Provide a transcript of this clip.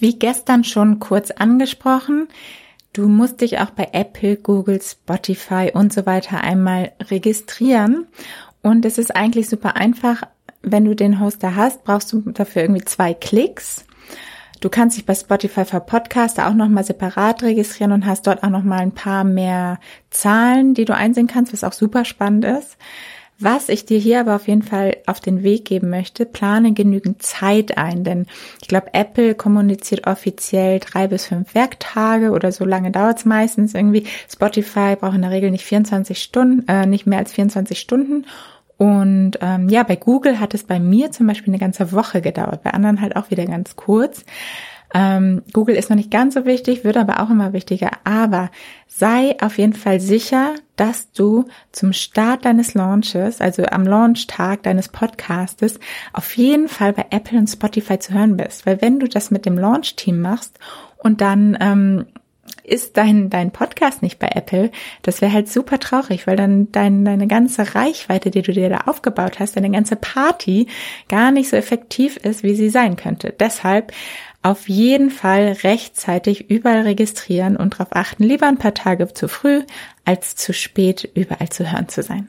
Wie gestern schon kurz angesprochen, du musst dich auch bei Apple, Google, Spotify und so weiter einmal registrieren. Und es ist eigentlich super einfach. Wenn du den Hoster hast, brauchst du dafür irgendwie zwei Klicks. Du kannst dich bei Spotify für Podcaster auch nochmal separat registrieren und hast dort auch nochmal ein paar mehr Zahlen, die du einsehen kannst, was auch super spannend ist. Was ich dir hier aber auf jeden Fall auf den Weg geben möchte, plane genügend Zeit ein, denn ich glaube, Apple kommuniziert offiziell drei bis fünf Werktage oder so lange dauert es meistens irgendwie. Spotify braucht in der Regel nicht 24 Stunden, äh, nicht mehr als 24 Stunden. Und ähm, ja, bei Google hat es bei mir zum Beispiel eine ganze Woche gedauert, bei anderen halt auch wieder ganz kurz. Ähm, Google ist noch nicht ganz so wichtig, wird aber auch immer wichtiger. Aber sei auf jeden Fall sicher, dass du zum Start deines Launches, also am Launchtag deines Podcastes, auf jeden Fall bei Apple und Spotify zu hören bist. Weil wenn du das mit dem Launch-Team machst und dann ähm, ist dein, dein Podcast nicht bei Apple, das wäre halt super traurig, weil dann dein, deine ganze Reichweite, die du dir da aufgebaut hast, deine ganze Party gar nicht so effektiv ist, wie sie sein könnte. Deshalb auf jeden Fall rechtzeitig überall registrieren und darauf achten, lieber ein paar Tage zu früh als zu spät überall zu hören zu sein.